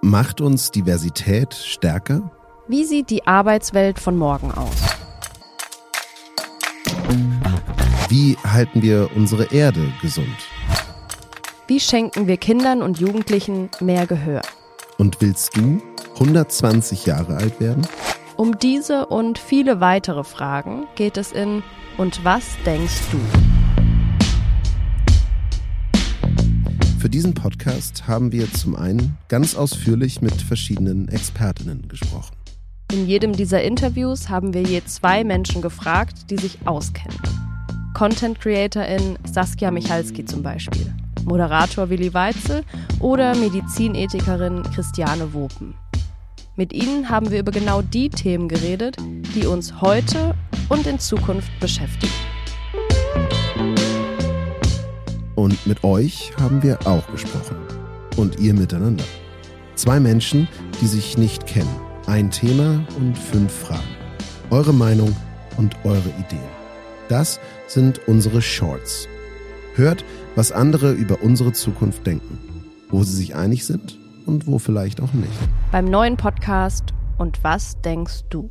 Macht uns Diversität stärker? Wie sieht die Arbeitswelt von morgen aus? Wie halten wir unsere Erde gesund? Wie schenken wir Kindern und Jugendlichen mehr Gehör? Und willst du 120 Jahre alt werden? Um diese und viele weitere Fragen geht es in Und was denkst du? Für diesen Podcast haben wir zum einen ganz ausführlich mit verschiedenen Expertinnen gesprochen. In jedem dieser Interviews haben wir je zwei Menschen gefragt, die sich auskennen. Content Creatorin Saskia Michalski zum Beispiel, Moderator Willi Weitzel oder Medizinethikerin Christiane Wopen. Mit ihnen haben wir über genau die Themen geredet, die uns heute und in Zukunft beschäftigen. Und mit euch haben wir auch gesprochen. Und ihr miteinander. Zwei Menschen, die sich nicht kennen. Ein Thema und fünf Fragen. Eure Meinung und eure Ideen. Das sind unsere Shorts. Hört, was andere über unsere Zukunft denken. Wo sie sich einig sind und wo vielleicht auch nicht. Beim neuen Podcast Und was denkst du?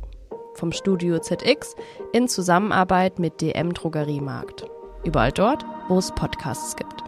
Vom Studio ZX in Zusammenarbeit mit DM Drogeriemarkt. Überall dort, wo es Podcasts gibt.